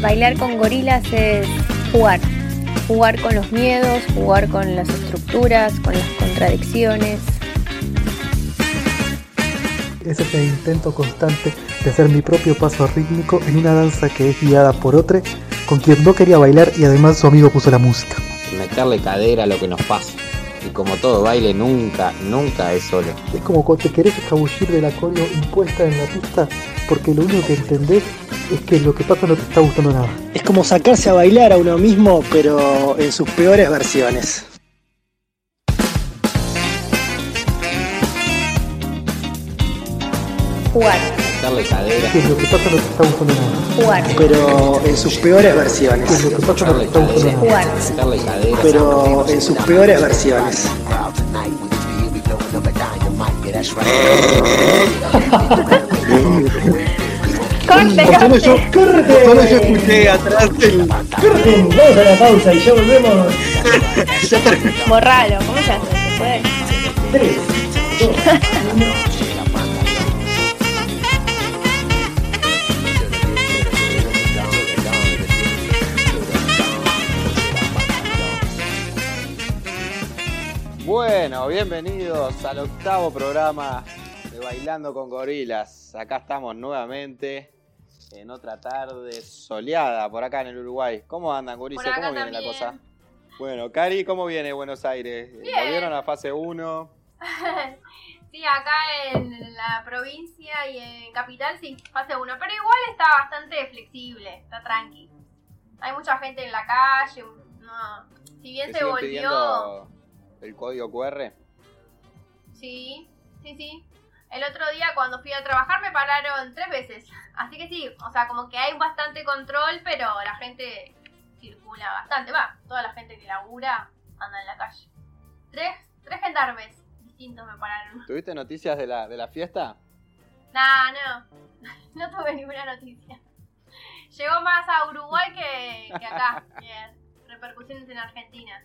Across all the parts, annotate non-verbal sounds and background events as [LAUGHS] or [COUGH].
Bailar con gorilas es jugar. Jugar con los miedos, jugar con las estructuras, con las contradicciones. Es ese intento constante de hacer mi propio paso rítmico en una danza que es guiada por otro, con quien no quería bailar y además su amigo puso la música. Meterle cadera a lo que nos pasa. Y como todo baile, nunca, nunca es solo. Es como cuando te querés escabullir de la coreo impuesta en la pista, porque lo único que entendés es que lo que pasa no te está gustando nada. Es como sacarse a bailar a uno mismo, pero en sus peores versiones. Jugar. Meterle cadera. Que lo que pasa no te está gustando nada. Jugar. Pero en sus peores versiones. lo que pasa te está. Jugar. Cadera. Pero en sus peores versiones. ¡Corte, Solo yo, corte! solo yo escuché atrás el. Corten, vamos a la pausa y ya volvemos. Ya terminó. Borralo, ¿cómo se hace? ¿Se puede? Tres, dos, uno. Bueno, bienvenidos al octavo programa de Bailando con Gorilas. Acá estamos nuevamente en otra tarde soleada por acá en el Uruguay. ¿Cómo andan, Gurises? ¿Cómo viene la cosa? Bueno, Cari, ¿cómo viene Buenos Aires? Bien. ¿Volvieron a fase 1? [LAUGHS] sí, acá en la provincia y en capital sí, fase 1. Pero igual está bastante flexible, está tranqui. Hay mucha gente en la calle. No. Si bien se volvió. pidiendo el código QR? Sí, sí, sí. El otro día cuando fui a trabajar me pararon tres veces. Así que sí, o sea, como que hay bastante control, pero la gente circula bastante. Va, toda la gente que labura anda en la calle. Tres, tres gendarmes distintos me pararon. ¿Tuviste noticias de la, de la fiesta? Nah, no. [LAUGHS] No tuve ninguna noticia. Llegó más a Uruguay que, que acá. [LAUGHS] Repercusiones en Argentina.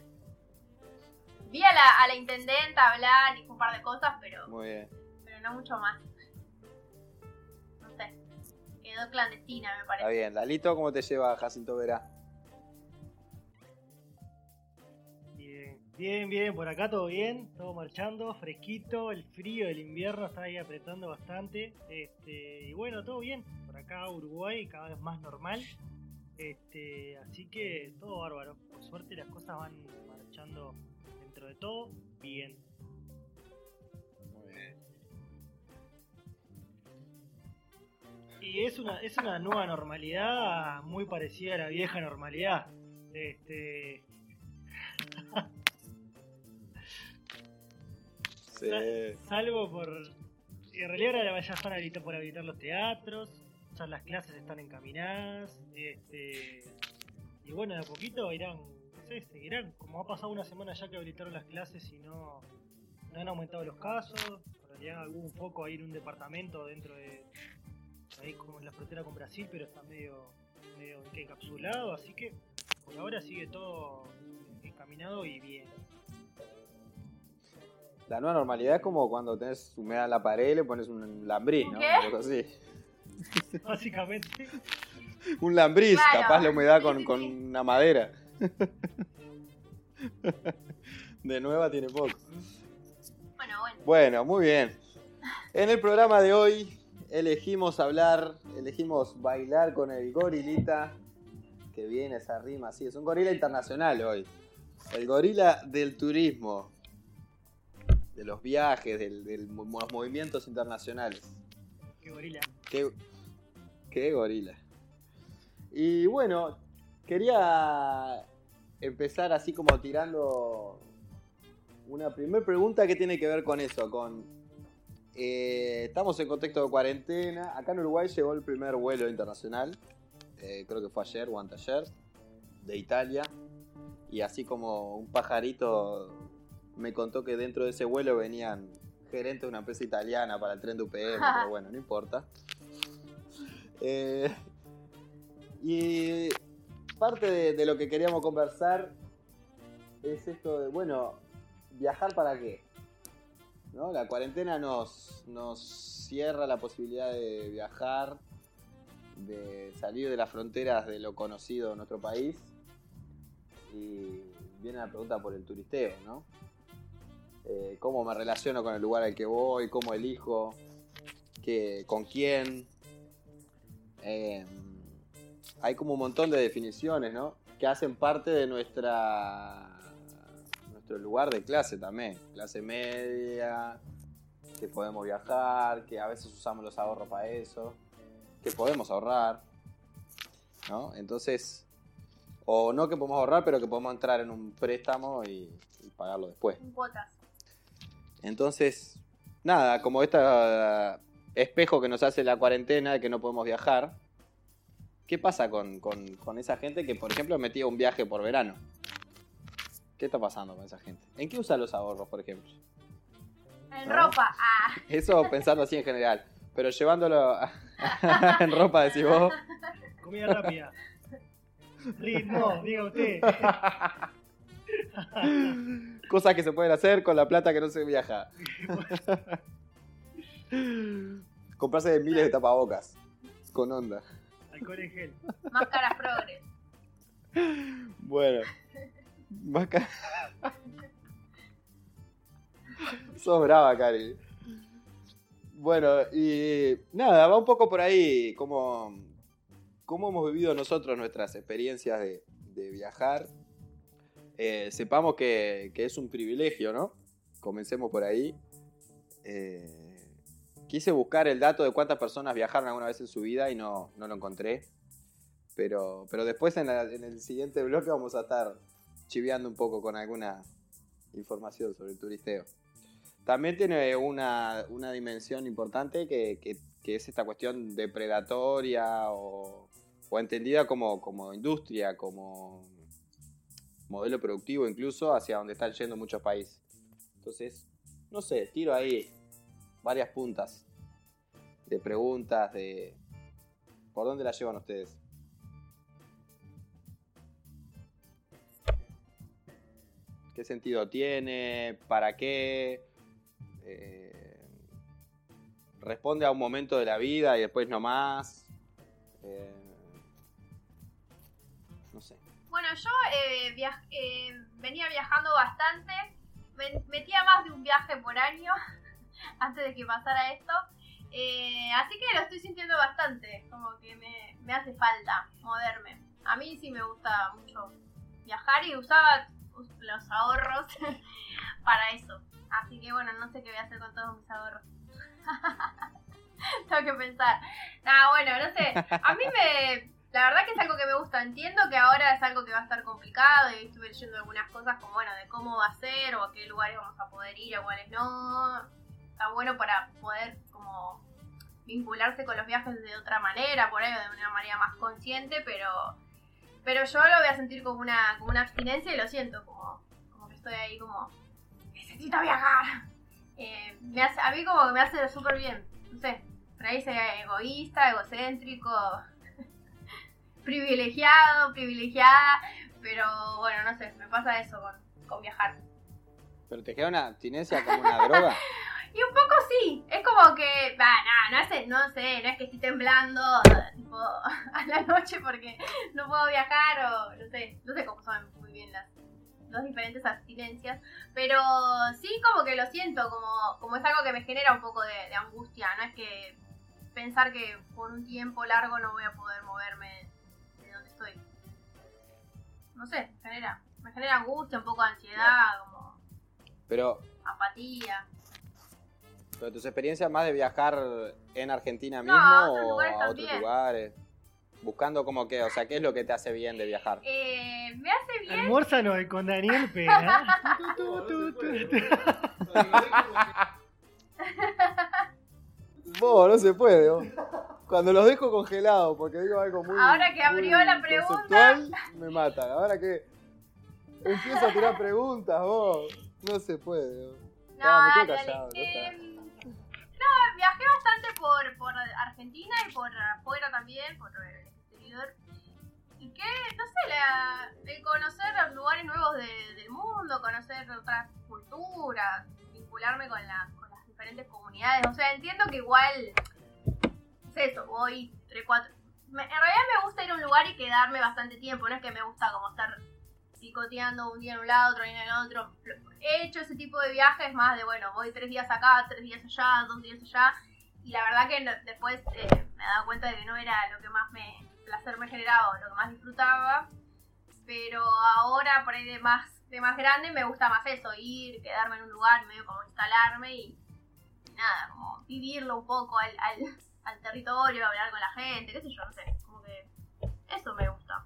Vi a la, a la intendenta hablar y un par de cosas, pero, Muy bien. pero no mucho más. No sé. Quedó clandestina, me Está parece. bien. Lalito, ¿cómo te lleva Jacinto Vera? Bien, bien, bien, por acá todo bien, todo marchando, fresquito, el frío del invierno está ahí apretando bastante. Este, y bueno, todo bien, por acá Uruguay cada vez más normal. Este, así que todo bárbaro. Por suerte las cosas van marchando dentro de todo bien. Muy bien. Y es una, es una nueva normalidad muy parecida a la vieja normalidad. Este, [LAUGHS] Sí. Salvo por. En realidad ahora ya están habilita- por habilitar los teatros, ya las clases están encaminadas, este, y bueno, de a poquito irán, sé, seguirán. Como ha pasado una semana ya que habilitaron las clases y no, no han aumentado los casos, en realidad hubo un foco ahí en un departamento dentro de. ahí como en la frontera con Brasil, pero está medio, medio encapsulado, así que por ahora sigue todo encaminado y bien. La nueva normalidad es como cuando tenés humedad en la pared y le pones un lambris, ¿no? [LAUGHS] Básicamente. Un lambris, Claro. capaz la humedad con, con una madera. [LAUGHS] De nueva tiene poco. Bueno, bueno. Bueno, muy bien. En el programa de hoy elegimos hablar, elegimos bailar con el gorilita que viene esa rima, sí, es un gorila internacional hoy. El gorila del turismo, de los viajes, del- de los movimientos internacionales. Qué gorila. Qué, qué gorila. Y bueno, quería empezar así como tirando una primera pregunta que tiene que ver con eso, con... eh, estamos en contexto de cuarentena. Acá en Uruguay llegó el primer vuelo internacional. eh, creo que fue ayer o anteayer. De Italia. Y así como un pajarito me contó que dentro de ese vuelo venían gerentes de una empresa italiana para el tren de UPM, [LAUGHS] pero bueno, no importa. Eh, y parte de, lo que queríamos conversar es esto de, bueno, ¿viajar para qué? ¿No? La cuarentena nos, nos cierra la posibilidad de viajar, de salir de las fronteras de lo conocido en nuestro país. Y viene la pregunta por el turisteo, ¿no? Eh, ¿Cómo me relaciono con el lugar al que voy? ¿Cómo elijo? ¿Qué, ¿Con quién? Eh, hay como un montón de definiciones, ¿no? Que hacen parte de nuestra nuestro lugar de clase también. Clase media, que podemos viajar, que a veces usamos los ahorros para eso, que podemos ahorrar, ¿no? Entonces, o no que podemos ahorrar, pero que podemos entrar en un préstamo y, y pagarlo después. En cuotas. Entonces, nada, como este espejo que nos hace la cuarentena de que no podemos viajar, ¿qué pasa con, con- con esa gente que, por ejemplo, metía un viaje por verano? ¿Qué está pasando con esa gente? ¿En qué usa los ahorros, por ejemplo? En ¿No? ropa. Ah. [LAUGHS] Eso pensando así en general, pero llevándolo [LAUGHS] en ropa, decís vos. Comida rápida. Ritmo, diga usted. [LAUGHS] Cosas que se pueden hacer con la plata que no se viaja. Comprarse miles de tapabocas. Con onda. Alcohol en gel. Máscaras progres. Bueno. Más ca- Sos brava, Cari. Bueno, y nada, va un poco por ahí cómo, cómo hemos vivido nosotros nuestras experiencias de, de viajar. Eh, sepamos que, que es un privilegio, ¿no? Comencemos por ahí. Eh, quise buscar el dato de cuántas personas viajaron alguna vez en su vida y no, no lo encontré. Pero, pero después en, el siguiente bloque vamos a estar chiveando un poco con alguna información sobre el turisteo. También tiene una, una dimensión importante que, que- que es esta cuestión depredatoria o, o entendida como, como industria, como modelo productivo incluso hacia donde están yendo muchos países. Entonces, no sé, tiro ahí varias puntas de preguntas, de... ¿Por dónde la llevan ustedes? ¿Qué sentido tiene? ¿Para qué? Eh, ¿Responde a un momento de la vida y después no más? Eh, no sé. Bueno, yo eh, viaj- eh, venía viajando bastante. Me- metía más de un viaje por año [LAUGHS] antes de que pasara esto. Eh, así que lo estoy sintiendo bastante. Como que me, me hace falta moverme. A mí sí me gusta mucho viajar y usaba us- los ahorros [LAUGHS] para eso. Así que bueno, no sé qué voy a hacer con todos mis ahorros. [LAUGHS] Tengo que pensar. Nada, bueno, no sé. A mí me, la verdad que es algo que me gusta. Entiendo que ahora es algo que va a estar complicado y estuve leyendo algunas cosas como, bueno, de cómo va a ser o a qué lugares vamos a poder ir, a cuáles no. Está bueno para poder como vincularse con los viajes de otra manera, por ahí de una manera más consciente, pero pero yo lo voy a sentir como una, como una abstinencia y lo siento, como, como que estoy ahí como, necesito viajar. Eh, me hace, a mí como que me hace súper bien, no sé, por ahí ser egoísta, egocéntrico, [LAUGHS] privilegiado, privilegiada, pero bueno, no sé, me pasa eso con, con viajar. ¿Pero te queda una abstinencia como una droga? [LAUGHS] Y un poco sí, es como que, va, no, no, sé, no sé, no es que estoy temblando tipo, [LAUGHS] a la noche porque no puedo viajar o no sé, no sé cómo son muy bien las dos diferentes abstinencias, pero sí como que lo siento, como, como es algo que me genera un poco de, de angustia, no es que pensar que por un tiempo largo no voy a poder moverme de donde estoy. No sé, me genera, me genera angustia, un poco de ansiedad, como Pero, apatía. Pero tus experiencias más de viajar en Argentina No, mismo o a otros también. lugares? Buscando como que, o sea, ¿qué es lo que te hace bien de viajar? Eh, me hace bien Almuérzalo y con Daniel tu. Vos, no se puede, vos. Cuando los dejo congelados, porque digo algo muy. Ahora que abrió la pregunta. me matan. Ahora que empiezo a tirar preguntas, vos. No se puede, vos. No, No, me quedo dale, callado, dale. No, viajé bastante por, por Argentina y por afuera también, por el exterior. Y que, no sé, la, el conocer los lugares nuevos de- del mundo conocer otras culturas, vincularme con, la- las diferentes comunidades. O sea, entiendo que igual es eso, voy 3, 4. En realidad me gusta ir a un lugar y quedarme bastante tiempo, no es que me gusta como estar picoteando un día en un lado, otro día en el otro. He hecho ese tipo de viajes más de, bueno, voy tres días acá, tres días allá, dos días allá. Y la verdad que después eh, me he dado cuenta de que no era lo que más me placer me generaba lo que más disfrutaba. Pero ahora, por ahí de más, de más grande, me gusta más eso, ir, quedarme en un lugar, medio como instalarme y, nada, como vivirlo un poco al, al, territorio, hablar con la gente, qué sé yo, no sé, eso me gusta.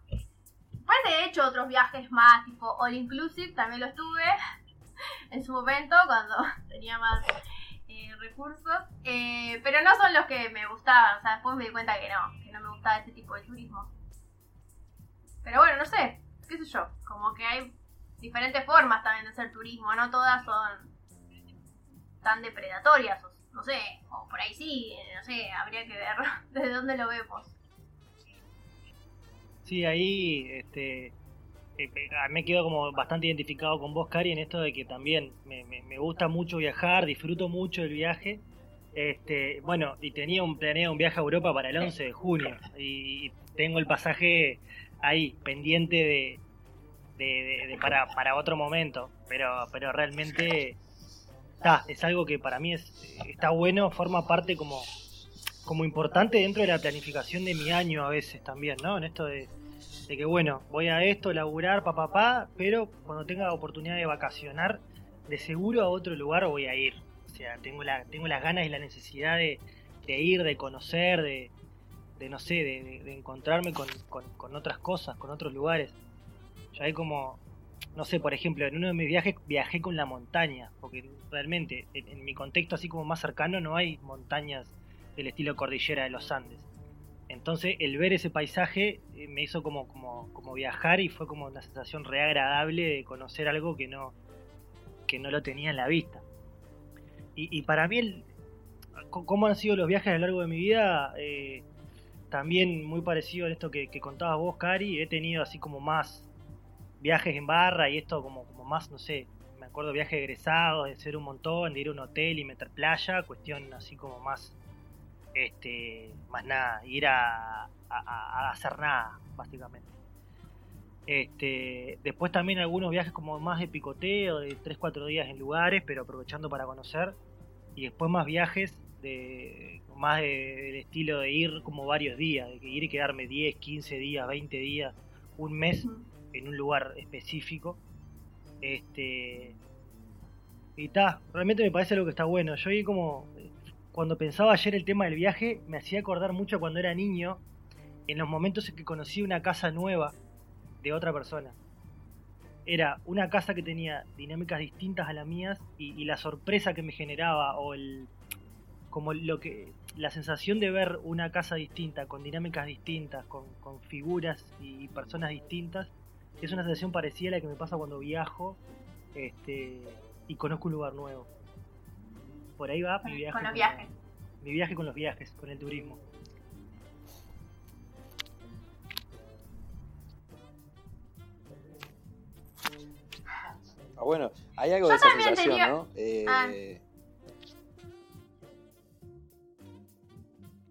Después he hecho otros viajes más, tipo all inclusive, también lo estuve [LAUGHS] en su momento cuando [LAUGHS] tenía más eh, recursos, eh, pero no son los que me gustaban, o sea, después me di cuenta que no, que no me gustaba ese tipo de turismo. Pero bueno, no sé, qué sé yo, como que hay diferentes formas también de hacer turismo, no todas son tan depredatorias, no sé, o por ahí sí, no sé, habría que ver [LAUGHS] desde dónde lo vemos. Sí, ahí este, eh, me quedo como bastante identificado con vos, Cari, en esto de que también me, me- gusta mucho viajar, disfruto mucho el viaje. Este, bueno, y tenía un planeado un viaje a Europa para el 11 de junio y, tengo el pasaje ahí pendiente de- de- de- para, para otro momento, pero pero realmente está, es algo que para mí es está bueno, forma parte como como importante dentro de la planificación de mi año a veces también, ¿no? En esto de, de que bueno, voy a esto, laburar, papá, papá, pero cuando tenga oportunidad de vacacionar, de seguro a otro lugar voy a ir. O sea, tengo, la, tengo las ganas y la necesidad de, de ir, de conocer, de, de no sé, de, encontrarme con, con- otras cosas, con otros lugares. Yo hay como, no sé, por ejemplo, en uno de mis viajes viajé con la montaña, porque realmente en, en mi contexto así como más cercano no hay montañas del estilo cordillera de los Andes. Entonces el ver ese paisaje eh, me hizo como, como, viajar y fue como una sensación re agradable de conocer algo que no, que no lo tenía en la vista. Y, y para mí, el, cómo han sido los viajes a lo largo de mi vida, eh, también muy parecido a esto que, que contabas vos, Cari, he tenido así como más viajes en barra y esto como, como más, no sé, me acuerdo viajes egresados, de ser un montón, de ir a un hotel y meter playa, cuestión así como más este más nada ir a, a- a- a hacer nada básicamente. Este después también algunos viajes como más de picoteo de 3 4 días en lugares pero aprovechando para conocer. Y después más viajes de más de- del estilo de ir como varios días de ir y quedarme 10 15 días 20 días un mes en un lugar específico. Este y está realmente me parece algo que está bueno. Yo ahí como cuando pensaba ayer el tema del viaje, me hacía acordar mucho cuando era niño, en los momentos en que conocí una casa nueva de otra persona. Era una casa que tenía dinámicas distintas a las mías y, la sorpresa que me generaba o el como lo que la sensación de ver una casa distinta con dinámicas distintas con, con figuras y personas distintas es una sensación parecida a la que me pasa cuando viajo este y conozco un lugar nuevo por ahí va mi viaje Con los viajes. mi viaje con los viajes, con el turismo. Ah, bueno, hay algo Yo de esa sensación, tenía- ¿no? Eh, Ah.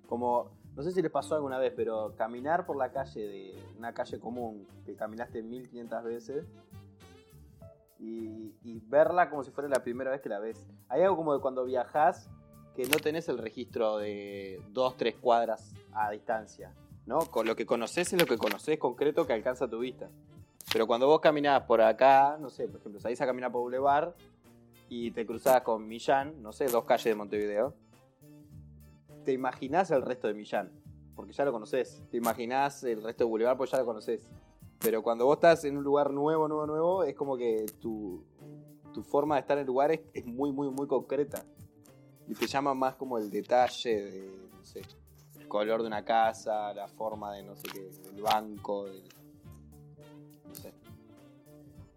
Como, no sé si les pasó alguna vez, pero caminar por la calle de una calle común que caminaste 1500 veces y, y verla como si fuera la primera vez que la ves. Hay algo como de cuando viajas que no tenés el registro de dos, tres cuadras a distancia, ¿no? Con lo que conoces es lo que conoces concreto que alcanza tu vista. Pero cuando vos caminás por acá, no sé, por ejemplo, salís a caminar por Boulevard y te cruzás con Millán, no sé, dos calles de Montevideo, te imaginás el resto de Millán, porque ya lo conoces. Te imaginás el resto de Boulevard porque ya lo conoces. Pero cuando vos estás en un lugar nuevo, nuevo, nuevo, es como que tu, tu forma de estar en el lugar es, muy, muy, muy concreta. Y te llama más como el detalle de, no sé, el color de una casa, la forma de no sé qué, del banco, del, no sé.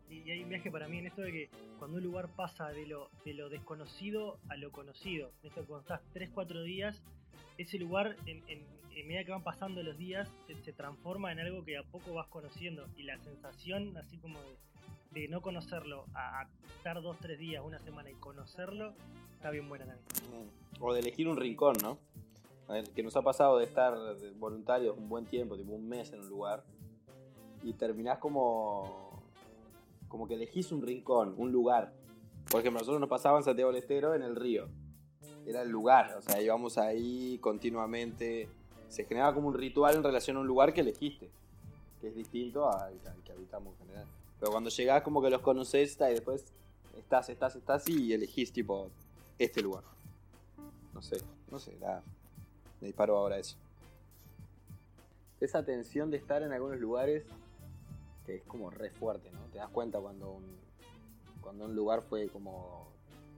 Y hay un viaje para mí en esto de que cuando un lugar pasa de lo, de lo desconocido a lo conocido, en esto cuando estás 3-4 días, ese lugar, en, en, en medida que van pasando los días, se, se transforma en algo que a poco vas conociendo. Y la sensación, así como de, de no conocerlo a, estar dos, tres días, una semana y conocerlo, está bien buena también. Mm. O de elegir un rincón, ¿no? A ver, que nos ha pasado de estar voluntarios un buen tiempo, tipo un mes en un lugar, y terminás como. como que elegís un rincón, un lugar. Por ejemplo, nosotros nos pasaba en Santiago del Estero en el río. Era el lugar, o sea, íbamos ahí continuamente. Se generaba como un ritual en relación a un lugar que elegiste, que es distinto al que habitamos en general. Pero cuando llegás, como que los conocés y después estás, estás, estás y elegís, tipo, este lugar. No sé, no sé. Me disparo ahora eso. Esa tensión de estar en algunos lugares que es como re fuerte, ¿no? Te das cuenta cuando un, cuando un lugar fue como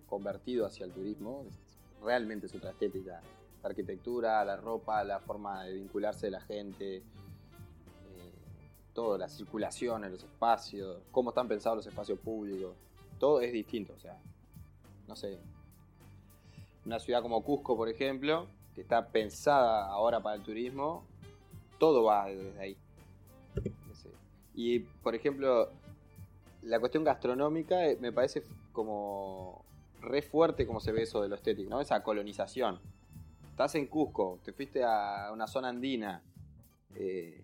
convertido hacia el turismo, realmente es otra estética. La arquitectura, la ropa, la forma de vincularse de la gente, todo, la circulación en los espacios, cómo están pensados los espacios públicos, todo es distinto, o sea, no sé. Una ciudad como Cusco, por ejemplo, que está pensada ahora para el turismo, todo va desde ahí. Y, por ejemplo, la cuestión gastronómica eh, me parece como re fuerte como se ve eso de lo estético, ¿no? Esa colonización. Estás en Cusco, te fuiste a una zona andina, eh,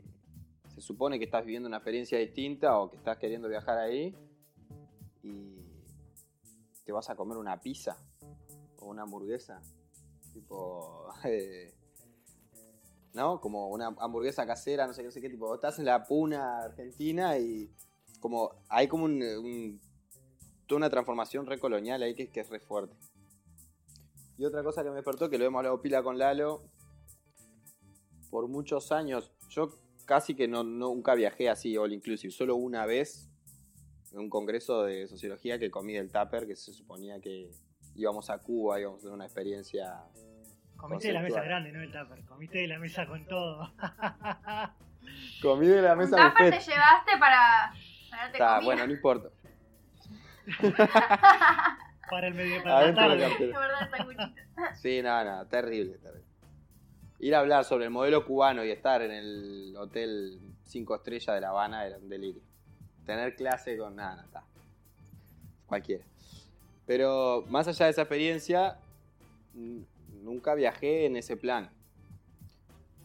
se supone que estás viviendo una experiencia distinta o que estás queriendo viajar ahí y te vas a comer una pizza o una hamburguesa. Tipo, [LAUGHS] eh, ¿no? Como una hamburguesa casera, no sé qué, no sé qué, tipo, estás en la puna argentina y como hay como un, toda una transformación recolonial ahí que, que es re fuerte. Y otra cosa que me despertó, que lo hemos hablado pila con Lalo, por muchos años, yo casi que no, no- nunca viajé así all inclusive, solo una vez en un congreso de sociología que comí del tupper, que se suponía que íbamos a Cuba, íbamos a tener una experiencia Comiste de la mesa grande, no el tupper. Comiste de la mesa con todo. [LAUGHS] Comí de la Un mesa tupper buffet. te llevaste para, para Está, comida. bueno, no importa. para el medio [LAUGHS] para la Adentro la tarde. De sanguchito. Sí, nada, nada, terrible, terrible. Ir a hablar sobre el modelo cubano y estar en el hotel 5 estrellas de La Habana era un delirio. Tener clase con nada, nada. Cualquiera. Pero más allá de esa experiencia, nunca viajé en ese plan.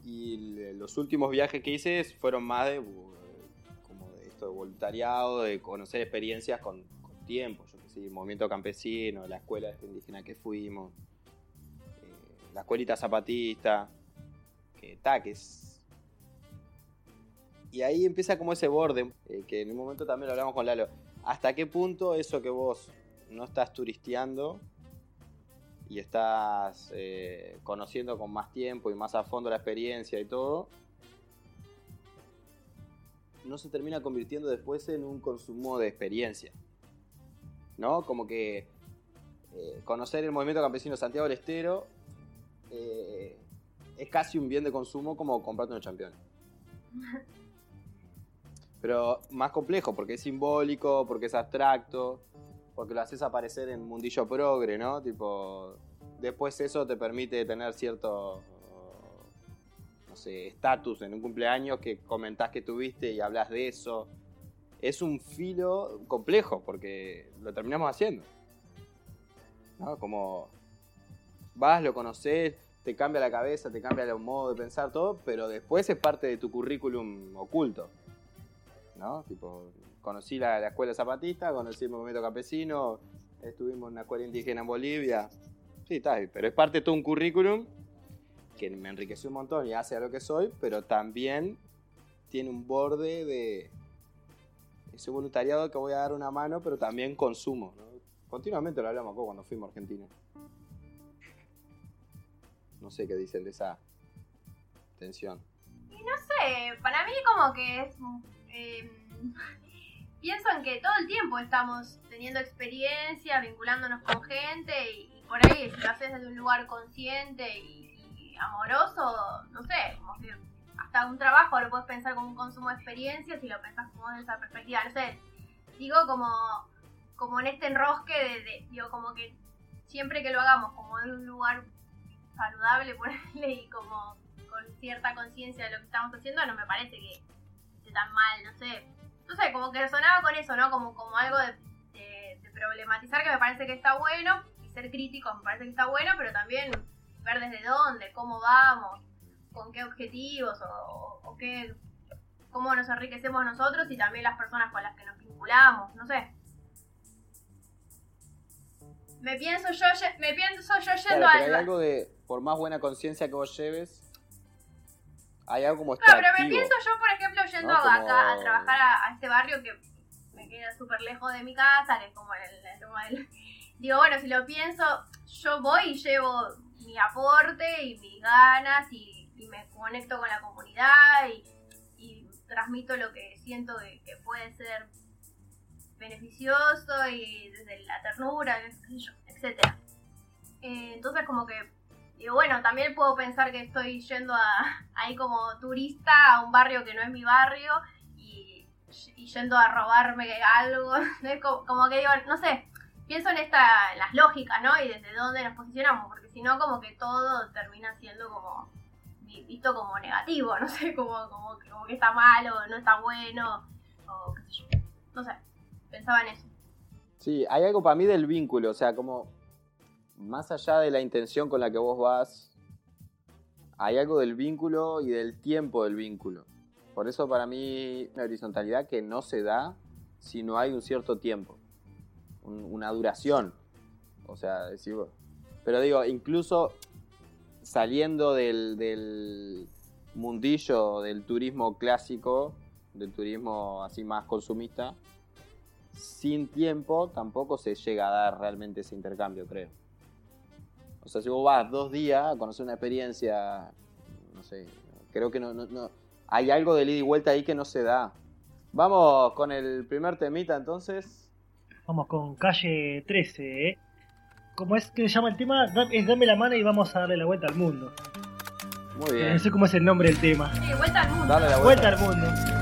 Y los últimos viajes que hice fueron más de como de esto de voluntariado, de conocer experiencias con, tiempo, yo que sé, movimiento campesino, la escuela indígena que fuimos, eh, la escuelita zapatista, que ta, que es... Y ahí empieza como ese borde, eh, que en un momento también lo hablamos con Lalo. ¿Hasta qué punto eso que vos no estás turisteando y estás eh, conociendo con más tiempo y más a fondo la experiencia y todo, no se termina convirtiendo después en un consumo de experiencia? ¿No? Como que eh, conocer el movimiento campesino Santiago del Estero eh, es casi un bien de consumo como comprarte unos campeones. [LAUGHS] Pero más complejo, porque es simbólico, porque es abstracto, porque lo haces aparecer en mundillo progre, ¿no? Tipo, después eso te permite tener cierto, no sé, estatus en un cumpleaños que comentás que tuviste y hablas de eso. Es un filo complejo, porque lo terminamos haciendo. ¿No? Como vas, lo conoces, te cambia la cabeza, te cambia el modo de pensar todo, pero después es parte de tu currículum oculto. ¿No? Tipo, conocí la, la escuela zapatista, conocí el movimiento campesino, estuvimos en una escuela indígena en Bolivia. Sí, está, pero es parte de todo un currículum que me enriqueció un montón y hace a lo que soy, pero también tiene un borde de ese voluntariado que voy a dar una mano, pero también consumo. ¿no? Continuamente lo hablamos cuando fuimos a Argentina. No sé qué dicen de esa tensión. No sé, para mí como que es... eh, [LAUGHS] pienso en que todo el tiempo estamos teniendo experiencia, vinculándonos con gente y, y por ahí si lo haces desde un lugar consciente y, y amoroso, no sé, como que hasta un trabajo lo puedes pensar como un consumo de experiencias y lo pensás como desde esa perspectiva. No sé, digo como, como en este enrosque de, de- digo como que siempre que lo hagamos como de un lugar saludable, [LAUGHS] ponerle y como con cierta conciencia de lo que estamos haciendo, no me parece que esté tan mal, no sé. no sé, como que sonaba con eso, ¿no? Como, como algo de, de- de problematizar que me parece que está bueno, y ser críticos me parece que está bueno, pero también ver desde dónde, cómo vamos, con qué objetivos o, o qué, cómo nos enriquecemos nosotros y también las personas con las que nos vinculamos, no sé. Me pienso yo, me pienso yo Claro, yendo hay al... algo de, por más buena conciencia que vos lleves, hay algo como Claro, pero me pienso yo, por ejemplo, yendo ¿no? acá a trabajar a, a este barrio que me queda súper lejos de mi casa, que es como el, el- como el- Digo, bueno, si lo pienso, yo voy y llevo mi aporte y mis ganas y, y me conecto con la comunidad y, y transmito lo que siento que, que puede ser beneficioso y desde la ternura, qué etcétera. Eh, entonces como que Digo, bueno, también puedo pensar que estoy yendo a, [LAUGHS] ahí como turista a un barrio que no es mi barrio y, yendo a robarme algo. [LAUGHS] Como, como que digo, no sé, pienso en, esta, las lógicas, ¿no? Y desde dónde nos posicionamos, porque si no, como que todo termina siendo como vi- visto como negativo, [LAUGHS] no sé, como, como, como que está malo, no está bueno, o qué sé yo. No sé, pensaba en eso. Sí, hay algo para mí del vínculo, o sea, como más allá de la intención con la que vos vas, hay algo del vínculo y del tiempo del vínculo. Por eso para mí una horizontalidad que no se da si no hay un cierto tiempo, un- una duración. O sea, decir, pero digo, incluso saliendo del, del mundillo del turismo clásico, del turismo así más consumista, sin tiempo tampoco se llega a dar realmente ese intercambio, creo. O sea, si vos vas dos días a conocer una experiencia, no sé, creo que no, no, no- hay algo de ida y vuelta ahí que no se da. Vamos con el primer temita entonces. Vamos con calle 13, ¿eh? ¿Cómo es que se llama el tema? Es Dame la mano y vamos a darle la vuelta al mundo. Muy Eh, bien. No sé cómo es el nombre del tema. Sí, vuelta al mundo. Dale la Vuelta vuelta. al mundo.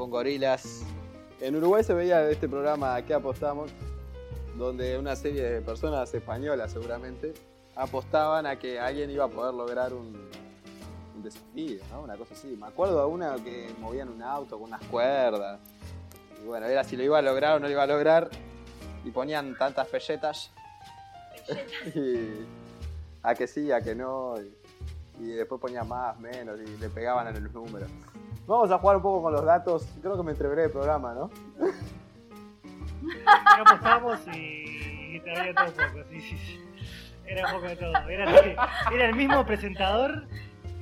con Gorilas. En Uruguay se veía este programa que apostamos, donde una serie de personas españolas seguramente apostaban a que alguien iba a poder lograr un, un desafío, ¿no? Una cosa así. Me acuerdo de una que movían un auto con unas cuerdas. Y bueno, era si lo iba a lograr o no lo iba a lograr. Y ponían tantas pelletas. [LAUGHS] y a que sí, a que no. Y, y después ponían más, menos y le pegaban en los números. Vamos a jugar un poco con los datos. Creo que me entreveré el programa, ¿no? [LAUGHS] Ya apostamos y, y te había todo poco. Sí, sí, sí. Era un poco de todo. Era, era el mismo presentador,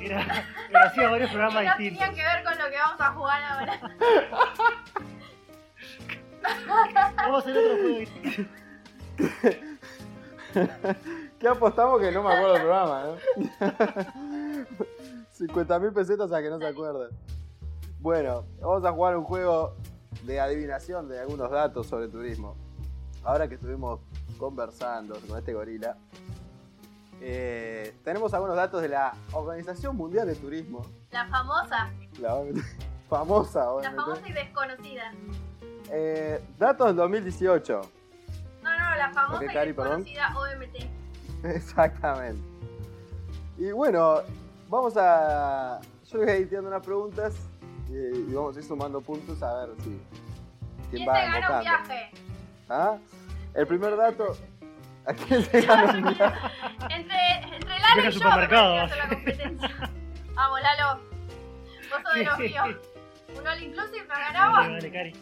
era, pero hacía varios programas Que no distintos. tenían que ver con lo que vamos a jugar ahora. [LAUGHS] Vamos a hacer otro juego distinto. [LAUGHS] ¿Qué apostamos que no me acuerdo del programa, no? 50 mil pesetas a que no se acuerdan. Bueno, vamos a jugar un juego de adivinación de algunos datos sobre turismo. Ahora que estuvimos conversando con este gorila, eh, tenemos algunos datos de la Organización Mundial de Turismo, La famosa, la [LAUGHS] famosa, la obviamente. famosa y desconocida. Eh, datos del 2018. No, no, la famosa y perdón. desconocida OMT. [LAUGHS] Exactamente. Y bueno, vamos a. Yo voy a ir tirando unas preguntas y, y vamos a ir sumando puntos a ver si. ¿Quién va se gana un viaje? ¿Ah? El primer dato. ¿A quién se gana un viaje? [LAUGHS] Entre, entre Lalo y yo supermercado. me hacer la competencia. [LAUGHS] Vamos, Lalo. Vos sos de los [LAUGHS] míos. ¿Un all inclusive nos Dale, ganamos? dale, Cari.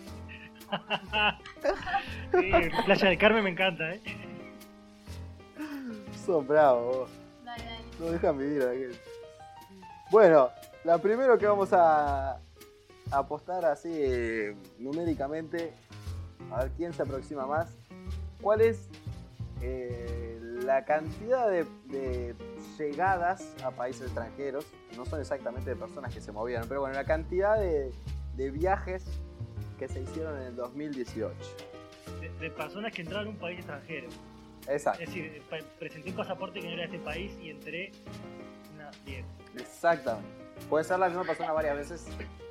Sí, Playa del Carmen me encanta, ¿eh? Sos bravo, vos. Dale, dale. No dejan vivir a aquel. Bueno, la primero que vamos a apostar así eh, numéricamente, a ver quién se aproxima más. ¿Cuál es eh, la cantidad de, de llegadas a países extranjeros? No son exactamente de personas que se movieron, pero bueno, la cantidad de, de viajes que se hicieron en el 2018. De, de personas que entraron a un país extranjero. Exacto, Es decir, presenté un pasaporte que no era de este país y entré. Una, bien. exactamente. Puede ser la misma persona varias veces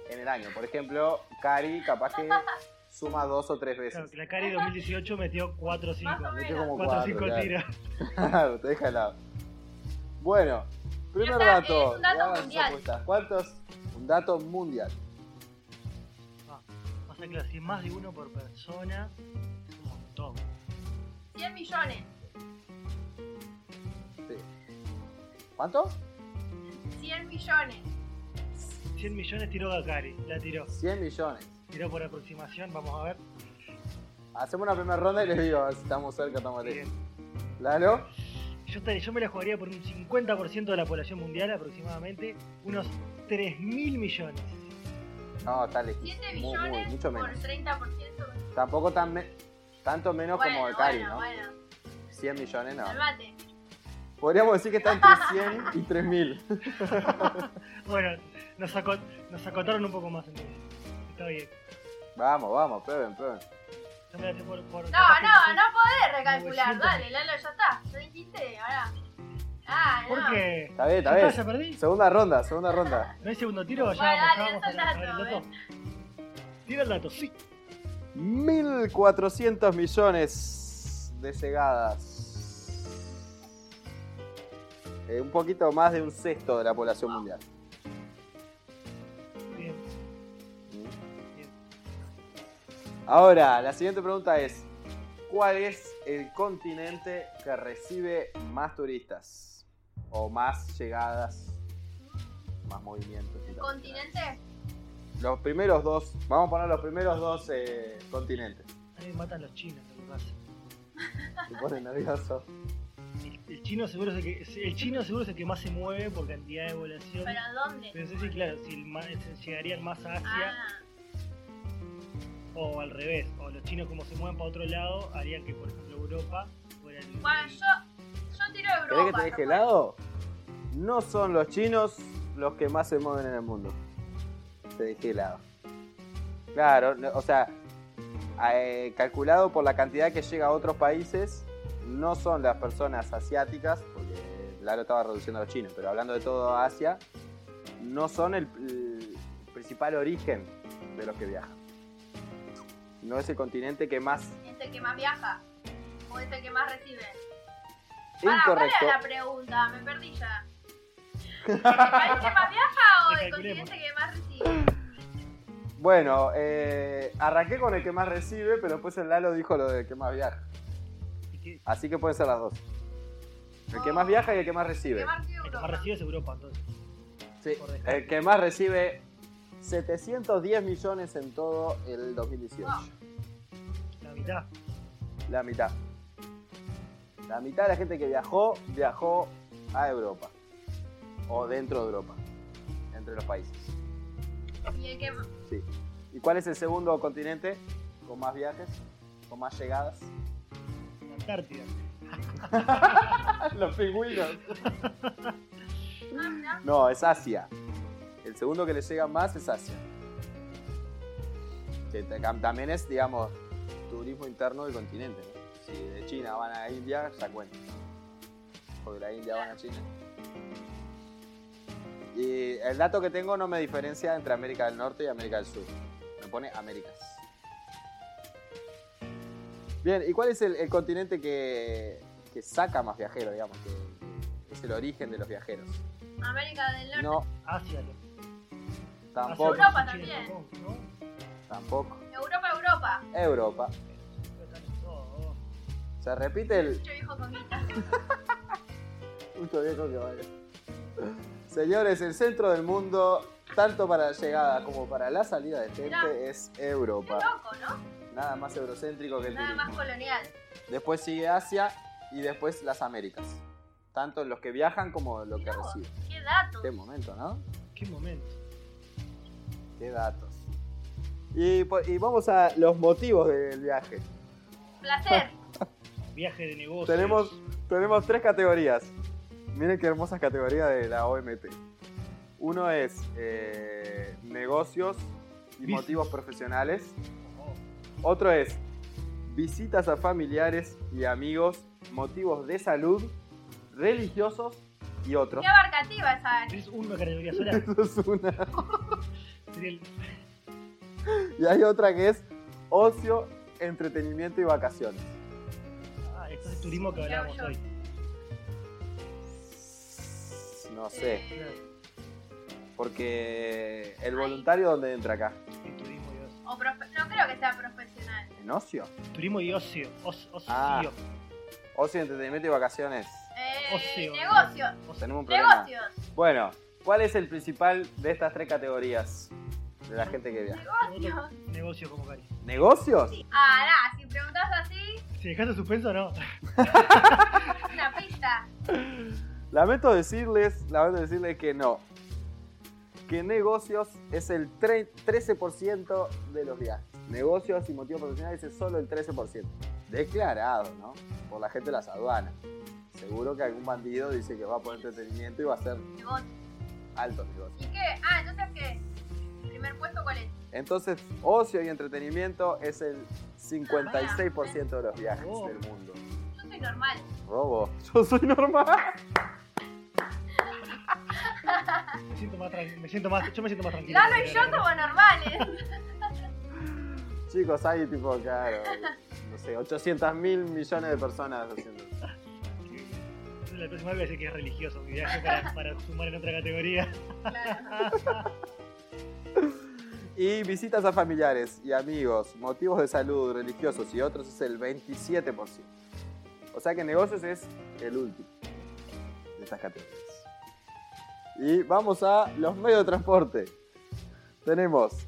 en el año. Por ejemplo, Cari capaz que [LAUGHS] suma dos o tres veces. Claro, que la Cari 2018 metió 4 o 5. Más o Metió menos. como 4 o cuatro, 5 claro. tiros. [LAUGHS] [LAUGHS] Claro, te deja helado. Bueno, primer O sea, dato. es un dato mundial. ¿Cuántos? Un dato mundial. Ah, o sea, es más de uno por persona, es un montón. 100 millones. Sí. ¿Cuánto? 100 millones. 100 millones tiró Gakari, la tiró. 100 millones. Tiró por aproximación, vamos a ver. Hacemos una primera ronda y les digo a ver si estamos cerca estamos Bien. lejos. Lalo, Yo, yo me la jugaría por un 50% de la población mundial aproximadamente, unos 3 mil millones. no, está lejos. 7 Muy, muy, millones mucho por menos. 30%. Tampoco tan me- tanto menos bueno, como el Cari, bueno, ¿no? bueno. 100 millones no. Calmate. Podríamos decir que está entre 100 y 3000. [LAUGHS] Bueno, nos, aco- nos acotaron un poco más entonces. Está bien. Vamos, vamos, prueben, prueben. No, no, no podés recalcular. 900. Dale, Lalo, ya está. Ya dijiste, ahora. Ah, no. ¿Por qué? Está bien, está ¿Ya bien. está, ya perdí? Segunda ronda, segunda ronda. ¿No hay segundo tiro? Ya Bueno, vamos, dale, ya vamos el a ver el dato. Tira el dato, sí. 1400 millones de llegadas. Eh, un poquito más de un sexto de la población mundial. Ahora, la siguiente pregunta es: ¿Cuál es el continente que recibe más turistas? O más llegadas, más movimientos. y tal. ¿Continente? Los primeros dos, vamos a poner los primeros dos eh, continentes. A mí me matan los chinos, lo que pasa. Se pone nervioso. El, el chino seguro es el que, el chino seguro es el que más se mueve por cantidad de población. ¿Pero dónde? Pero no sé si, claro, si el más a Asia Ah, o al revés. O los chinos como se mueven para otro lado harían que, por ejemplo, Europa fuera el... bueno, yo, yo tiro Europa. ¿Querés que te deje ¿no? helado? No son los chinos los que más se mueven en el mundo. Te dejé helado. Claro, o sea, eh, calculado por la cantidad que llega a otros países, no son las personas asiáticas, porque Lalo estaba reduciendo a los chinos, pero hablando de todo Asia, no son el, el principal origen de los que viajan. No es el continente que más ¿Es el que más viaja? ¿O es el que más recibe? Pará, ¿cuál incorrecto. era la pregunta? Me perdí ya. ¿El país que más viaja o el continente que más recibe? Bueno, eh, arranqué con el que más recibe, pero después el Lalo dijo lo del que más viaja. Así que pueden ser las dos. El que más viaja y el que más ¿El recibe. que más recibe El que más recibe es Europa, entonces. Sí, el que más recibe 710 millones en todo el 2018. Wow. La mitad. La mitad. La mitad de la gente que viajó, viajó a Europa. O dentro de Europa. Entre los países. ¿Y el que más? Sí. ¿Y cuál es el segundo continente con más viajes? Con más llegadas. La Antártida. [LAUGHS] los pingüinos. Ah. No, es Asia. El segundo que le llega más es Asia. Que también es, digamos, turismo interno del continente. ¿no? Si de China van a India, ya cuenta. O de la India van a China. Y el dato que tengo no me diferencia entre América del Norte y América del Sur. Me pone Américas. Bien, ¿y cuál es el, el continente que, que saca más viajeros, digamos? Que es el origen de los viajeros. América del Norte. No, Asia. Tampoco. Europa también. Tampoco. Europa, Europa. Europa. Se repite el. Mucho viejo coquita. [LAUGHS] Mucho viejo que vaya. Señores, el centro del mundo, tanto para la llegada como para la salida de gente, Mirá. es Qué Europa. loco, ¿no? Nada más eurocéntrico que el Nada turismo. más colonial. Después sigue Asia y después las Américas. Tanto los que viajan como los que vos, reciben. Qué datos. Qué momento, ¿no? Qué momento. Qué datos. Y, po- y vamos a los motivos del viaje. Placer. [LAUGHS] Viaje de negocios. Tenemos, tenemos tres categorías. Miren qué hermosas categorías de la OMT. Uno es eh, negocios y Business. motivos profesionales. Oh, Otro es visitas a familiares y amigos, motivos de salud, religiosos y otros. Qué abarcativa esa área. ¿Tenés una categoría sola? [LAUGHS] Eso es una. [LAUGHS] [LAUGHS] Y hay otra que es ocio, entretenimiento y vacaciones. Ah, esto es el turismo que hablábamos hoy. No sé, Eh, porque el voluntario dónde entra acá? El turismo y ocio. o profe- no creo que sea profesional. ¿En ocio? Turismo y ocio. Os- ocio. Ah. Ocio, entretenimiento y vacaciones. Eh, Ocio. negocios. Ocio. Tenemos un problema. Negocios. Bueno, ¿cuál es el principal de estas tres categorías de la gente que viaja? Negocios. Negocio como Cari. ¿Negocios? Ah, nada, si preguntas así, Si dejaste suspenso, no. [LAUGHS] una pista. Lamento decirles, lamento decirles que no. Que negocios es el tre- 13% de los viajes. Negocios y motivos profesionales es solo el 13%. Declarado, ¿no? Por la gente de las aduanas. Seguro que algún bandido dice que va por entretenimiento y va a ser Negocios. Altos negocios. ¿Y qué? Ah, entonces qué? ¿El primer puesto cuál es? Entonces, ocio y entretenimiento es el 56% de los viajes Oh. del mundo. Yo soy normal. Robo. [LAUGHS] Yo soy normal. [LAUGHS] Me siento más tranquilo. Me siento más, yo me siento más tranquilo. Lalo y yo somos normales. Chicos, hay tipo, claro, no sé, 800 mil millones de personas haciendo. La próxima vez voy a decir que es religioso mi viaje para, [LAUGHS] para sumar en otra categoría. Claro. Y visitas a familiares y amigos, motivos de salud, religiosos y otros es el 27%. O sea que negocios es el último de estas categorías. Y vamos a los medios de transporte. Tenemos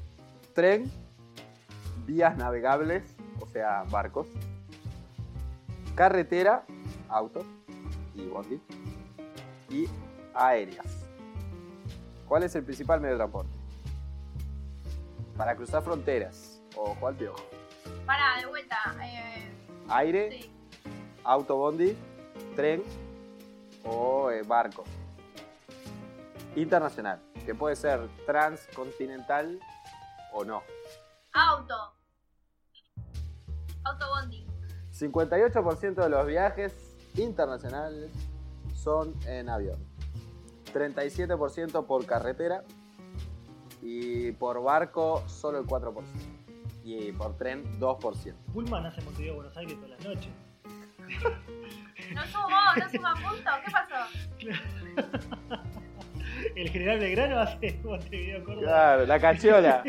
tren, vías navegables, o sea, barcos, carretera, auto y bondi, y aéreas. ¿Cuál es el principal medio de transporte? Para cruzar fronteras. Ojo al piojo. Pará, de vuelta. Eh, Aire, sí. auto, bondi, tren o eh, barco. Internacional, que puede ser transcontinental o no. Auto. Auto bondi. 58% de los viajes internacionales son en avión. 37% por carretera y por barco solo el 4%. Y por tren 2%. Pullman hace Montevideo Buenos Aires todas las noches. [LAUGHS] No sumó, no suma puntos. ¿Qué pasó? [LAUGHS] El general Belgrano hace Montevideo Córdoba. Claro, la cachola.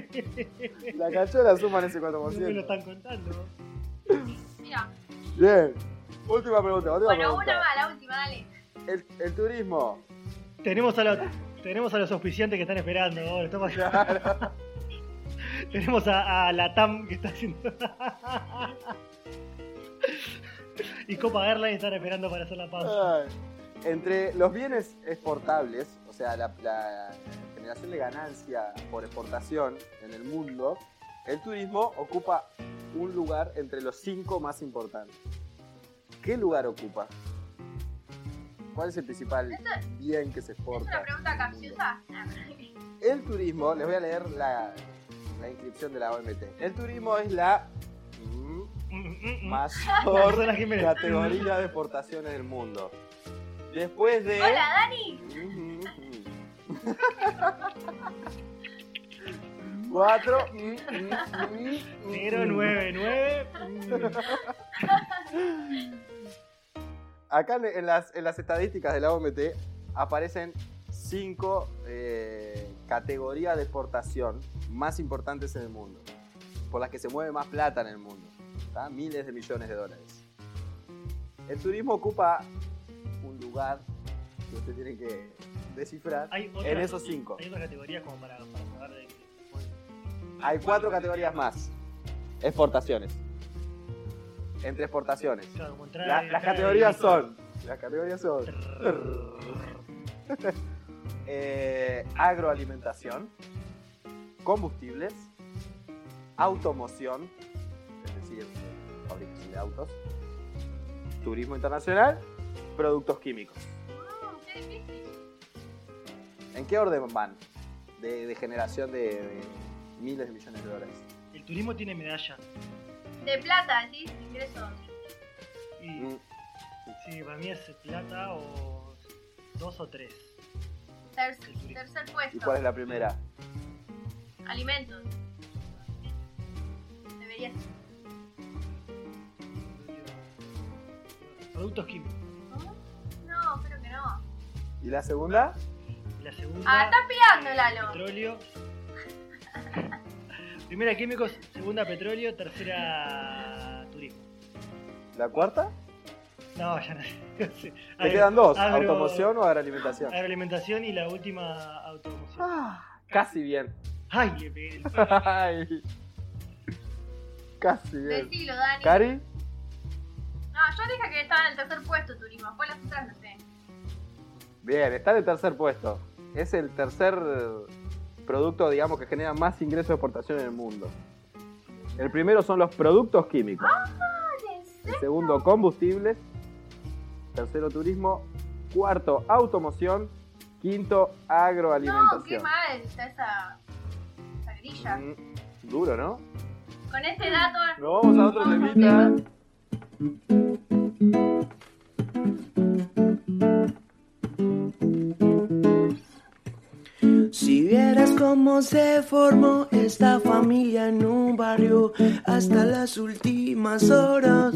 [LAUGHS] La cachola suman ese No me lo 4%. están contando. Mira. Bien. Última pregunta, última Bueno, pregunta. una más, la última, dale. El, el turismo. Tenemos a, los, tenemos a los auspiciantes que están esperando. ahora, estamos- [LAUGHS] tenemos a, a la TAM que está haciendo. [LAUGHS] y Copa Airlines están esperando para hacer la pausa. Ay. Entre los bienes exportables, o sea, la, la generación de ganancia por exportación en el mundo, el turismo ocupa un lugar entre los cinco más importantes. ¿Qué lugar ocupa? ¿Cuál es el principal bien que se ¿Es exporta? una pregunta capciosa? El turismo, les voy a leer la, la inscripción de la OMT. El turismo es la mayor categoría de exportaciones del mundo. Después de... Hola, Dani. [LAUGHS] Cuatro. 099. Acá en- las, en las estadísticas de la OMT aparecen cinco eh, categorías de exportación más importantes en el mundo, por las que se mueve más plata en el mundo, ¿tá? miles de millones de dólares. El turismo ocupa un lugar que usted tiene que descifrar Hay en esos cinco. Hay otras categorías como para, para saber de. Hay cuatro categorías más. Exportaciones. Entre exportaciones. Claro, como entrar- La- las entrar categorías son. Las categorías son. [LAUGHS] eh, agroalimentación, combustibles, automoción, es decir, fabricación de autos, turismo internacional, productos químicos. Qué difícil. ¿En qué orden van? De, de generación de, de miles de millones de dólares. El turismo tiene medalla. De plata, ¿sí? Ingresos. Y, Mm, Sí, para mí es plata o dos o tres. Ter- tercer puesto. ¿Y cuál es la primera? Alimentos. Debería ser. Productos químicos. No, creo que no. ¿Y la segunda? La segunda, Ah, estás pillando, Lalo. petróleo. [LAUGHS] Primera químicos, segunda petróleo, tercera turismo. ¿La cuarta? No, ya [LAUGHS] no sé. Te quedan dos, agro- automoción o agroalimentación. Agroalimentación y la última automoción. Casi bien. Ay, le pegué el [LAUGHS] Ay. Casi bien. Decilo, Dani. ¿Cari? No, yo dije que estaba en el tercer puesto turismo. Después las otras no sé. Bien, está en el tercer puesto. Es el tercer producto, digamos, que genera más ingresos de exportación en el mundo. El primero son los productos químicos. El segundo, combustibles. Tercero, turismo. Cuarto, automoción. Quinto, No, qué agroalimentación. mal está esa, esa grilla. Mm, duro, ¿no? Con este dato. Nos vamos a otro temita. Cómo se formó esta familia en un barrio hasta las últimas horas.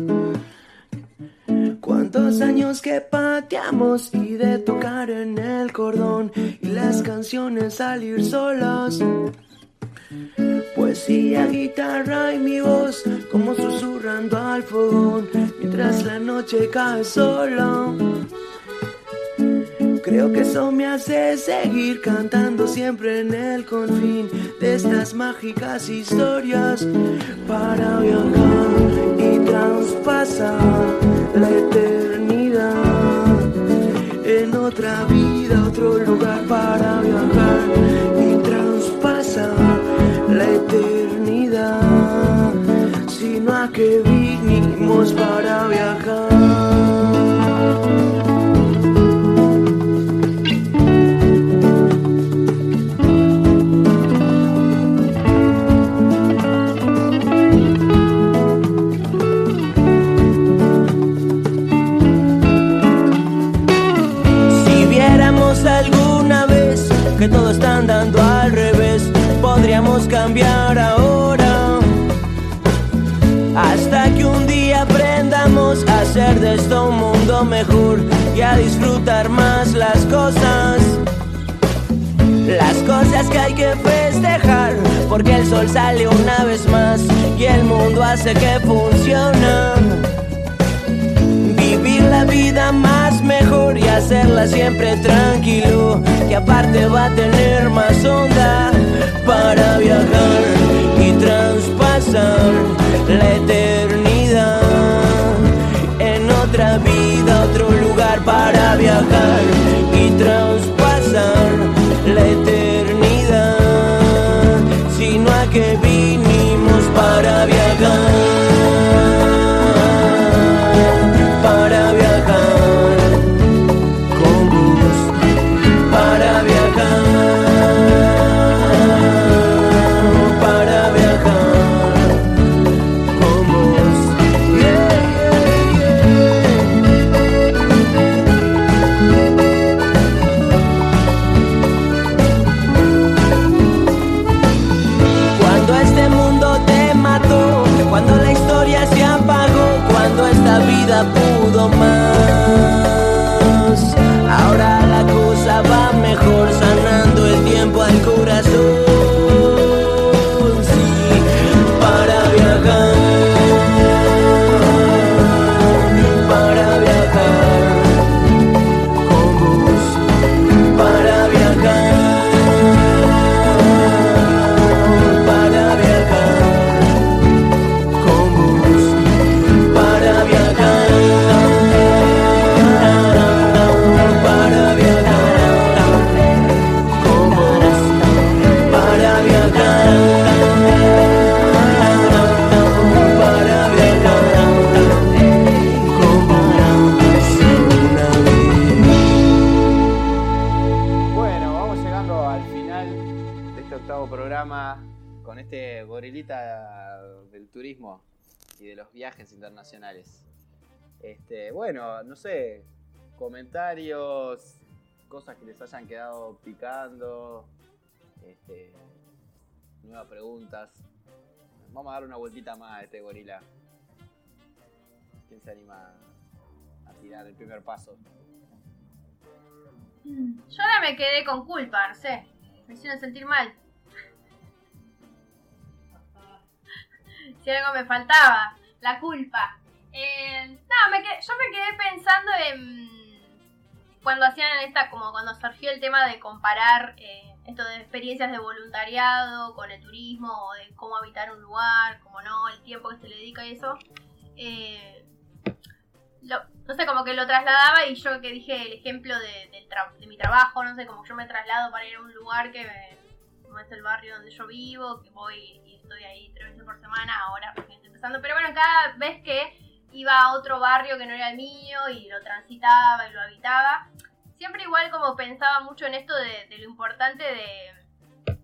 Cuántos años que pateamos y de tocar en el cordón y las canciones salir solas. Poesía, guitarra y mi voz como susurrando al fogón mientras la noche cae sola. Creo que eso me hace seguir cantando siempre en el confín de estas mágicas historias. Para viajar y traspasar la eternidad. En otra vida, otro lugar para viajar y traspasar la eternidad, sino a que vinimos para viajar. Ahora. Hasta que un día aprendamos a hacer de esto un mundo mejor y a disfrutar más las cosas. Las cosas que hay que festejar, porque el sol sale una vez más y el mundo hace que funciona. Vivir la vida más mejor y hacerla siempre tranquilo, que aparte va a tener más onda para viajar y traspasar la eternidad. En otra vida, otro lugar para viajar y traspasar la eternidad, sino a que vinimos para viajar, esta internacionales. Este, bueno, no sé, comentarios, cosas que les hayan quedado picando, este, nuevas preguntas. Vamos a dar una vueltita más a este gorila. ¿Quién se anima a tirar el primer paso? Yo ahora me quedé con culpa, no sé. Me hicieron sentir mal. [LAUGHS] Si algo me faltaba, la culpa. Eh, no, me quedé- yo me quedé pensando en cuando hacían esta, como cuando surgió el tema de comparar eh, esto de experiencias de voluntariado con el turismo o de cómo habitar un lugar, cómo no, el tiempo que se le dedica y eso. Eh, lo- no sé, como que lo trasladaba y yo que dije el ejemplo de, mi trabajo, no sé, como yo me traslado para ir a un lugar que me- no es el barrio donde yo vivo, que voy y estoy ahí tres veces por semana, ahora recién estoy empezando, pero bueno, cada vez que iba a otro barrio que no era el mío y lo transitaba y lo habitaba, siempre igual como pensaba mucho en esto de, de lo importante de,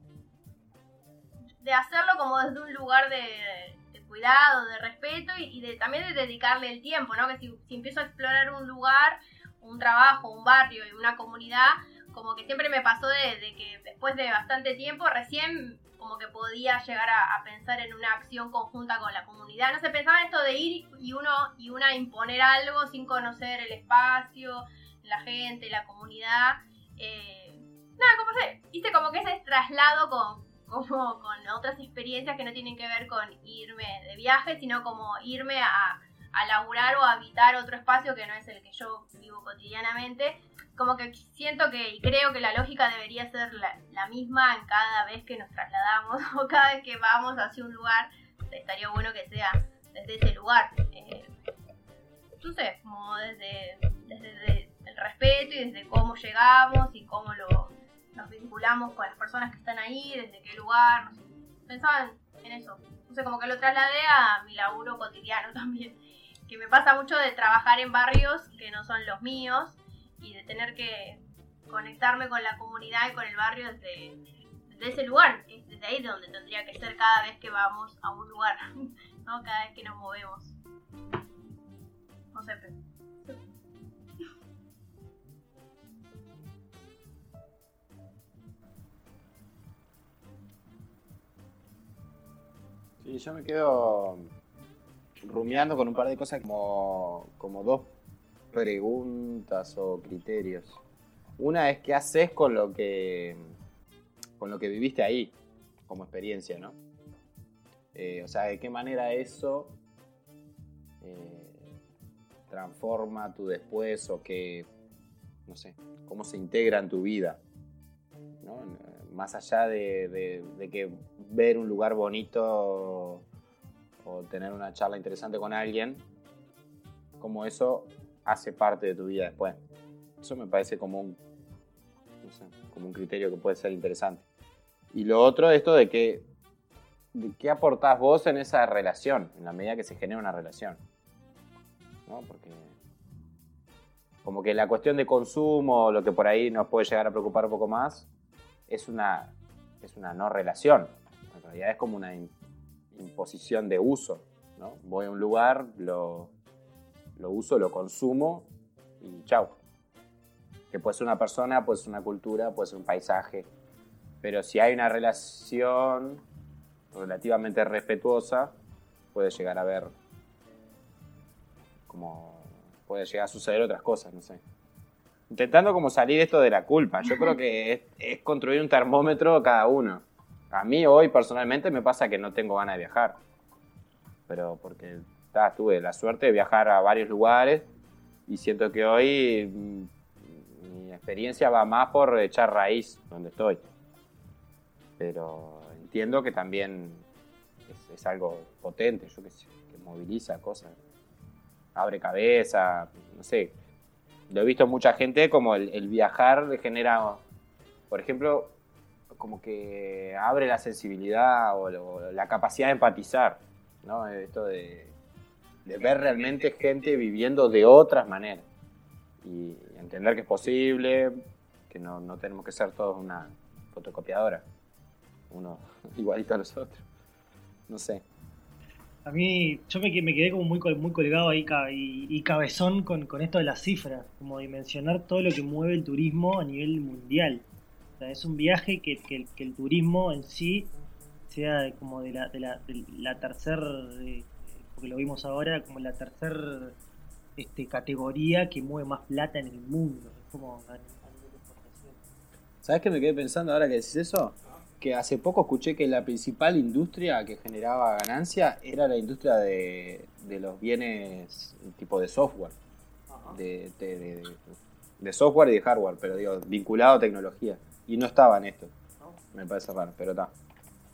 de hacerlo como desde un lugar de, de cuidado, de respeto y, y de, también de dedicarle el tiempo, ¿no? Que si, si empiezo a explorar un lugar, un trabajo, un barrio y una comunidad, como que siempre me pasó de, de que después de bastante tiempo recién como que podía llegar a, a pensar en una acción conjunta con la comunidad. No sé, pensaba en esto de ir y uno y una imponer algo sin conocer el espacio, la gente, la comunidad. Eh, nada, como sé, hice como que ese traslado con, como con otras experiencias que no tienen que ver con irme de viaje, sino como irme a, a laburar o a habitar otro espacio que no es el que yo vivo cotidianamente. Como que siento que y creo que la lógica debería ser la, la misma en cada vez que nos trasladamos [LAUGHS] o cada vez que vamos hacia un lugar. Estaría bueno que sea desde ese lugar. Eh, no sé, como desde, desde el respeto y desde cómo llegamos y cómo lo, nos vinculamos con las personas que están ahí, desde qué lugar, no sé. Pensaba en, en eso. No sé, como que lo trasladé a mi laburo cotidiano [LAUGHS] también. Que me pasa mucho de trabajar en barrios que no son los míos y de tener que conectarme con la comunidad y con el barrio desde, desde ese lugar. Es desde ahí de donde tendría que ser cada vez que vamos a un lugar, [LAUGHS] ¿no? Cada vez que nos movemos. No sé, pero... Sí, yo me quedo rumiando con un par de cosas como, como dos preguntas o criterios. Una es qué haces con lo que con lo que viviste ahí, como experiencia, ¿no? Eh, o sea, de qué manera eso eh, transforma tu después o que, no sé, cómo se integra en tu vida, ¿no? Más allá de, de- de que ver un lugar bonito o tener una charla interesante con alguien, como eso hace parte de tu vida después. Eso me parece como un, no sé, como un criterio que puede ser interesante. Y lo otro, esto de que de qué aportás vos en esa relación, en la medida que se genera una relación. ¿No? Porque como que la cuestión de consumo, lo que por ahí nos puede llegar a preocupar un poco más, es una, es una no relación. En realidad es como una imposición de uso. ¿no? Voy a un lugar, lo, lo uso, lo consumo y chau. Que puede ser una persona, puede ser una cultura, puede ser un paisaje. Pero si hay una relación relativamente respetuosa, puede llegar a ver como puede llegar a suceder otras cosas, no sé. Intentando como salir esto de la culpa. Yo creo que [LAUGHS] es, es construir un termómetro cada uno. A mí hoy personalmente me pasa que no tengo ganas de viajar. Pero porque tuve la suerte de viajar a varios lugares y siento que hoy mm, mi experiencia va más por echar raíz donde estoy. Pero entiendo que también es, es algo potente, yo qué sé, que moviliza cosas, abre cabeza, no sé. Lo he visto en mucha gente como el, el viajar genera, por ejemplo, como que abre la sensibilidad o, la capacidad de empatizar, ¿no? Esto de, de ver realmente gente viviendo de otras maneras y entender que es posible, que no, no tenemos que ser todos una fotocopiadora, uno [LAUGHS] igualito a los otros, no sé. A mí, yo me, me quedé como muy, muy colgado ahí y, y cabezón con, con esto de las cifras, como dimensionar todo lo que mueve el turismo a nivel mundial. O sea, es un viaje que, que, el- turismo en sí sea como de la, de la, de la tercer, eh, porque lo vimos ahora, como la tercer este, categoría que mueve más plata en el mundo. Es como a- a nivel de exportación. ¿Sabes qué me quedé pensando ahora que decís eso? Que hace poco escuché que la principal industria que generaba ganancia era la industria de, de los bienes tipo de software. De, de- de- de software y de hardware, pero digo, vinculado a tecnología. Y no estaba en esto. Me parece raro, pero está.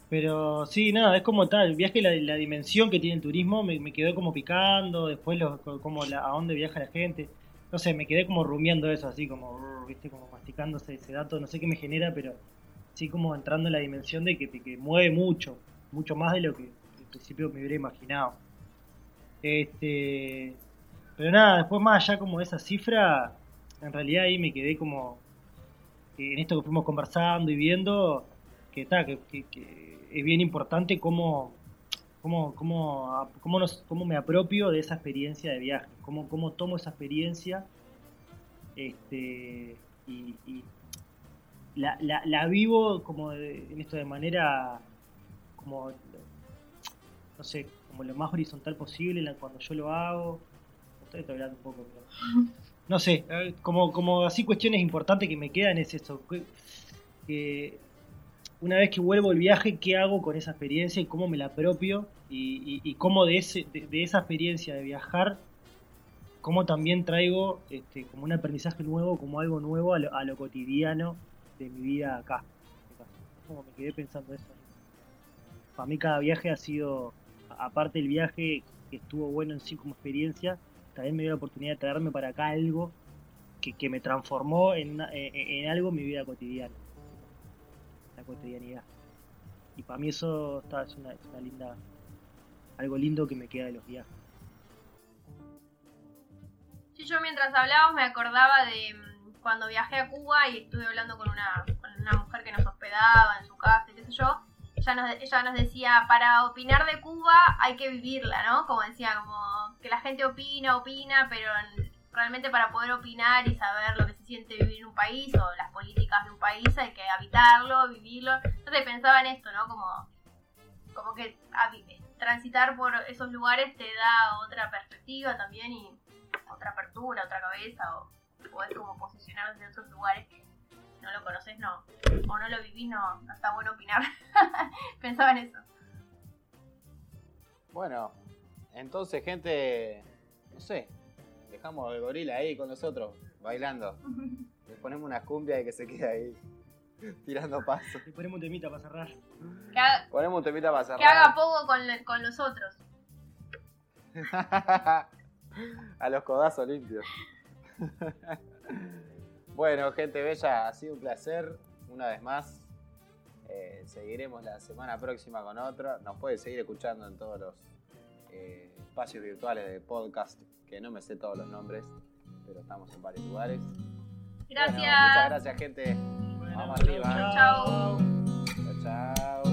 Pero sí, nada, es como tal, el viaje, la, dimensión que tiene el turismo me, quedó como picando, después lo, como la, a dónde viaja la gente, no sé, me quedé como rumiando eso, así como, viste, como masticándose ese dato, no sé qué me genera, pero sí como entrando en la dimensión de que, que mueve mucho, mucho más de lo que al principio me hubiera imaginado. Este, pero nada, después más allá como esa cifra, en realidad ahí me quedé como, en esto que fuimos conversando y viendo, que está, que, que- que es bien importante cómo, cómo, cómo, cómo, me apropio de esa experiencia de viaje, cómo, cómo tomo esa experiencia este, y, y la, la, vivo como de- en esto de manera como no sé, como lo más horizontal posible cuando yo lo hago. Estoy hablando un poco, pero no sé, como, como así cuestiones importantes que me quedan es eso, que, que una vez que vuelvo el viaje, ¿qué hago con esa experiencia y cómo me la apropio? Y, y, cómo de, ese, de, esa experiencia de viajar, cómo también traigo este, como un aprendizaje nuevo, como algo nuevo a lo, a lo cotidiano de mi vida acá. Como me quedé pensando eso. Para mí cada viaje ha sido, aparte del viaje que estuvo bueno en sí como experiencia, también me dio la oportunidad de traerme para acá algo que, que me transformó en, en, en algo en mi vida cotidiana, cotidianidad. Y para mí eso está, es, una, linda, algo lindo que me queda de los viajes. Sí, yo mientras hablábamos me acordaba de mm, cuando viajé a Cuba y estuve hablando con una, con una mujer que nos hospedaba en su casa y qué sé yo. Ella nos, ella nos decía, para opinar de Cuba hay que vivirla, ¿no? Como decía, como que la gente opina, opina, pero realmente para poder opinar y saber lo que se siente vivir en un país o las políticas de un país hay que habitarlo, vivirlo. Entonces pensaba en esto, ¿no? Como, como que transitar por esos lugares te da otra perspectiva también y otra apertura, otra cabeza, o podés como posicionar desde otros lugares que no lo conoces no, o no lo vivís no, no está bueno opinar. [LAUGHS] Pensaba en eso. Bueno, entonces, gente, no sé, dejamos el gorila ahí con nosotros, bailando. [LAUGHS] Le ponemos una cumbia y que se quede ahí, [LAUGHS] tirando pasos. Le ponemos un temita para cerrar. Que haga, Ponemos un temita para cerrar. que haga poco con, con los otros. [LAUGHS] A los codazos limpios. bueno, gente bella, ha sido un placer. Una vez más. Eh, seguiremos la semana próxima con otra. Nos puede seguir escuchando en todos los eh, espacios virtuales de podcast, que no me sé todos los nombres, pero estamos en varios lugares. Gracias. Bueno, muchas gracias, gente. Vamos arriba. Chao. Chao, chao.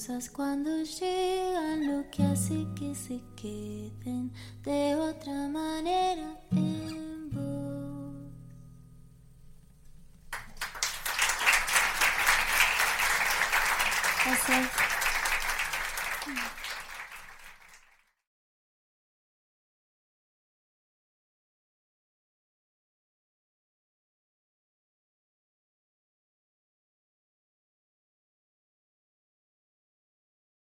Cosas cuando llegan lo que hace que se queden de otra manera